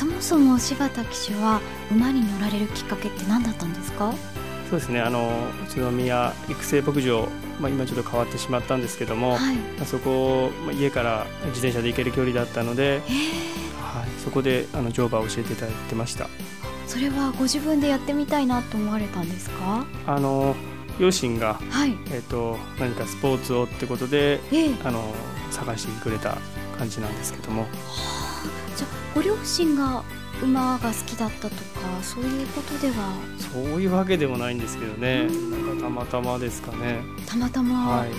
そもそも柴田騎手は馬に乗られるきっかけって何だったんですか？そうですね。あの宇都宮育成牧場、まあ、今ちょっと変わってしまったんですけども、はい、あそこ、まあ、家から自転車で行ける距離だったので、はい、そこであの乗馬を教えていただいてました。それはご自分でやってみたいなと思われたんですか？あの両親が、はい、えーと、何かスポーツをってことで、えー、あの探してくれた感じなんですけども。はあ、じゃあご両親が馬が好きだったとかそういうことでは？そういうわけでもないんですけどね、なんかたまたまですかね。たまたま、はい、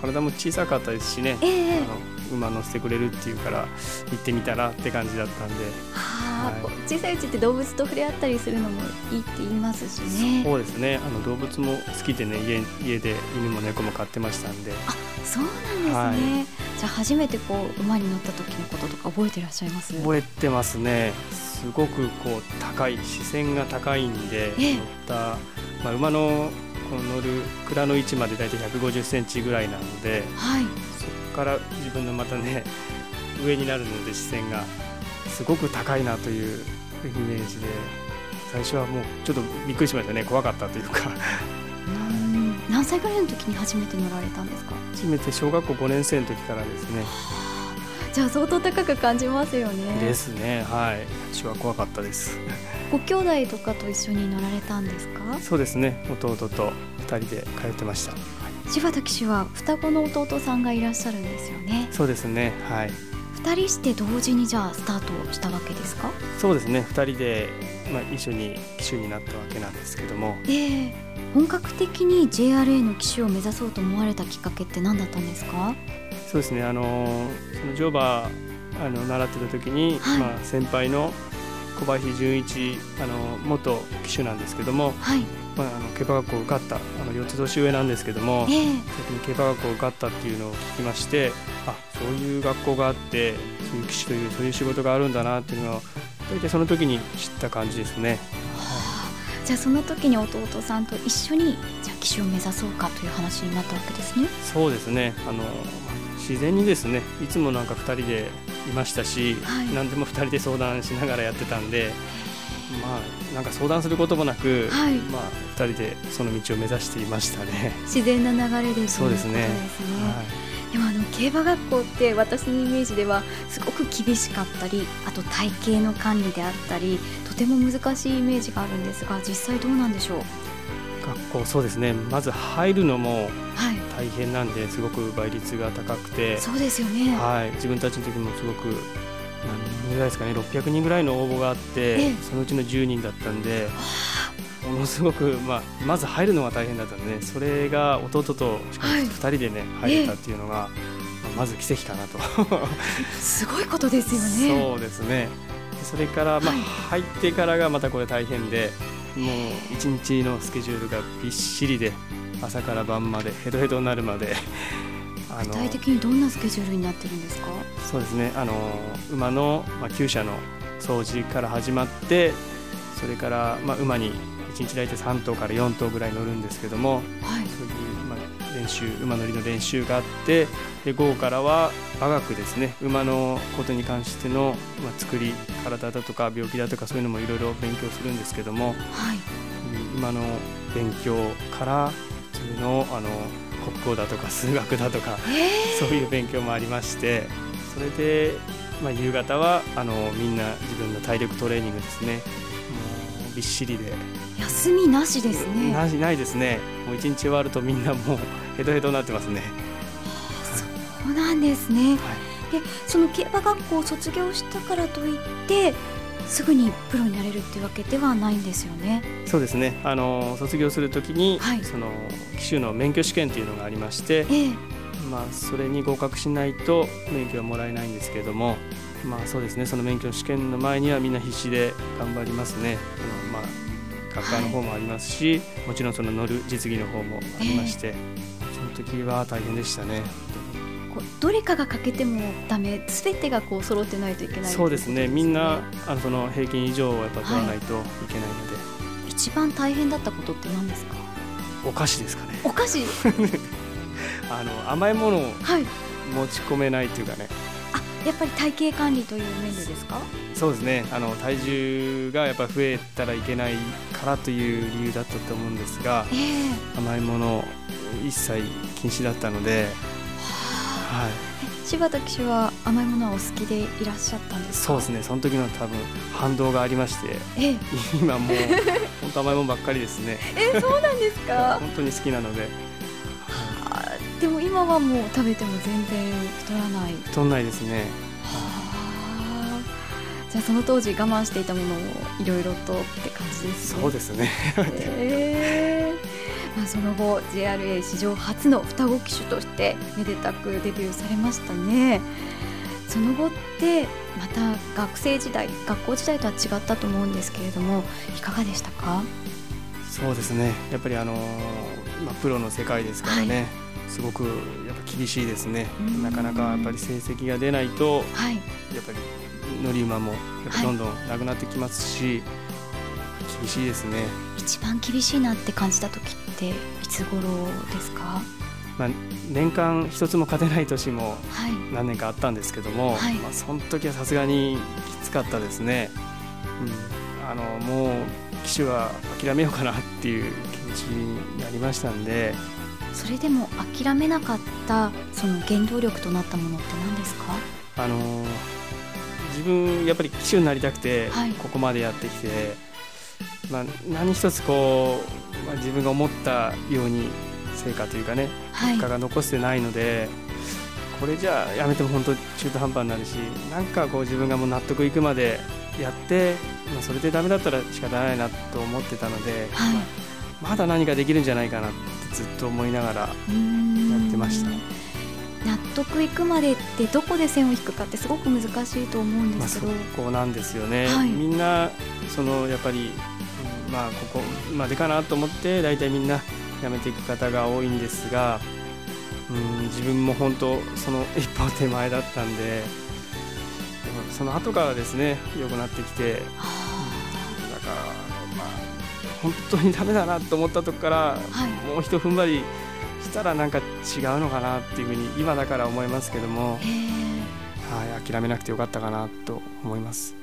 体も小さかったですしね、えー、あの馬乗せてくれるっていうから行ってみたらって感じだったんで、はあ、はい、小さいうちって動物と触れ合ったりするのもいいって言いますしね。そうですね。あの動物も好きでね家家で犬も猫も飼ってましたんで。あそうなんですね、はい、じゃあ初めてこう馬に乗った時のこととか覚えてらっしゃいます？覚えてますね。すごくこう高い視線が高いんで、乗った、まあ、馬のこの乗る蔵の位置まで大体150センチぐらいなので、はい、から自分のまたね上になるので視線がすごく高いなというイメージで最初はもうちょっとびっくりしましたね。怖かったというか。何歳ぐらいの時に初めて乗られたんですか？初めて小学校5年生の時からですね。じゃあ相当高く感じますよね。ですね。はい。私は怖かったです。ご兄弟とかと一緒に乗られたんですか？そうですね。弟と二人で通ってました、はい、柴田騎手は双子の弟さんがいらっしゃるんですよね。そうですねはい。二人して同時にじゃあスタートしたわけですか？そうですね二人で、まあ、一緒に騎手になったわけなんですけども、えー、本格的に JRA の騎手を目指そうと思われたきっかけって何だったんですか？そうですねあのその乗馬あの習ってた時に、はい、まあ、先輩の小林純一あの元騎手なんですけども、はいまあ、あの競馬学校受かったあの4つ年上なんですけども、えー、競馬学校受かったっていうのを聞きましてあそういう学校があってそういう騎手というそういう仕事があるんだなっていうのを大体その時に知った感じですね。はあ、じゃあその時に弟さんと一緒にじゃあ騎手を目指そうかという話になったわけですね。そうですねあの自然にですねいつもなんか2人でいましたし、はい、何でも2人で相談しながらやってたんで。まあ、なんか相談することもなく、はい、まあ、2人でその道を目指していましたね。自然な流れでそうですね、でもあの競馬学校って私のイメージではすごく厳しかったりあと体型の管理であったりとても難しいイメージがあるんですが実際どうなんでしょう？学校そうですね。まず入るのも大変なんで、すごく倍率が高くて。そうですよね、はい、自分たちの時もすごくぐらいですかね。600人ぐらいの応募があって、そのうちの10人だったんで。ものすごく、まあ、まず入るのが大変だったんで、ね、それが弟としかも2人でね、はい、入れたっていうのが、まず奇跡かなと。すごいことですよね。そうですね。それから、まあ、入ってからがまたこれ大変でもう一日のスケジュールがびっしりで朝から晩までヘトヘトになるまで具体的にどんなスケジュールになってるんですか？そうですね。あの馬の、まあ、厩舎の掃除から始まってそれから、まあ、馬に1日大体3頭から4頭ぐらい乗るんですけども、はい、そういう、まあ、練習馬乗りの練習があってで午後からは馬学ですね。馬のことに関しての、まあ、作り体だとか病気だとかそういうのもいろいろ勉強するんですけども、はい、馬の勉強から普通のあの国語だとか数学だとか、そういう勉強もありましてそれで、まあ、夕方はあのみんな自分の体力トレーニングですね。もうびっしりで。休みなしですね。なないですね。もう一日終わるとみんなもう ヘトヘトになってますね、はあ、そうなんですね、はい、でその競馬学校を卒業したからといってすぐにプロになれるっていうわけではないんですよね。そうですね。あの卒業するときに、はい、その騎手の免許試験っていうのがありまして、ええ、まあそれに合格しないと免許はもらえないんですけれども、まあそうですね。その免許試験の前にはみんな必死で頑張りますね。あのまあ学科の方もありますし、はい、もちろんその乗る実技の方もありまして、え、その時は大変でしたね。どれかが欠けてもダメすべてがこう揃ってないといけない、ね、そうですね。みんなあのその平均以上はやっぱ取らないといけないので、はい、一番大変だったことって何ですか？お菓子ですかね。お菓子？あの甘いものを持ち込めないっていうかね、はい、あやっぱり体型管理という面でですか？そうですね。あの体重がやっぱ増えたらいけないからという理由だったと思うんですが、えー、甘いもの一切禁止だったので、はい、柴田騎手は甘いものはお好きでいらっしゃったんですそうですね。その時の多分反動がありまして、え今もう 本当甘いものばっかりですね。えそうなんですか？本当に好きなので、はあ、でも今はもう食べても全然太らない。太らないですね。じゃあその当時我慢していたものをいろいろとって感じですね。そうですね、えーまあ、その後 JRA 史上初の双子騎手としてめでたくデビューされましたね。その後ってまた学生時代学校時代とは違ったと思うんですけれどもいかがでしたか？そうですね。やっぱりあの、まあ、プロの世界ですからね、はい。すごくやっぱ厳しいですね、なかなかやっぱり成績が出ないと、はい、やっぱり乗り馬もやっぱどんどんなくなってきますし、はい、厳しいですね。一番厳しいなって感じた時っていつ頃ですか？まあ、年間一つも勝てない年も何年かあったんですけども、はい、まあ、その時はさすがにきつかったですね、うん、あのもう騎手は諦めようかなっていう気持ちになりましたんで。それでも諦めなかったその原動力となったものって何ですか？あの自分やっぱり騎手になりたくてここまでやってきて、はい、まあ、何一つこう、まあ、自分が思ったように成果というかね結果が残してないので、これじゃあやめても本当中途半端になるしなんかこう自分がもう納得いくまでやって、まあ、それでダメだったら仕方ないなと思ってたので、はい、まあ、まだ何かできるんじゃないかなってずっと思いながらやってました。納得いくまでってどこで線を引くかってすごく難しいと思うんですけど、まあ、そこなんですよね、はい、みんなそのやっぱり、まあここまでかなと思って大体みんな辞めていく方が多いんですが、うん、自分も本当その一歩手前だったんでその後からですね良くなってきてだからまあ本当にダメだなと思ったとこから、はい、もうひと踏ん張りしたらなんか違うのかなっていうふうに今だから思いますけども、はい、諦めなくてよかったかなと思います。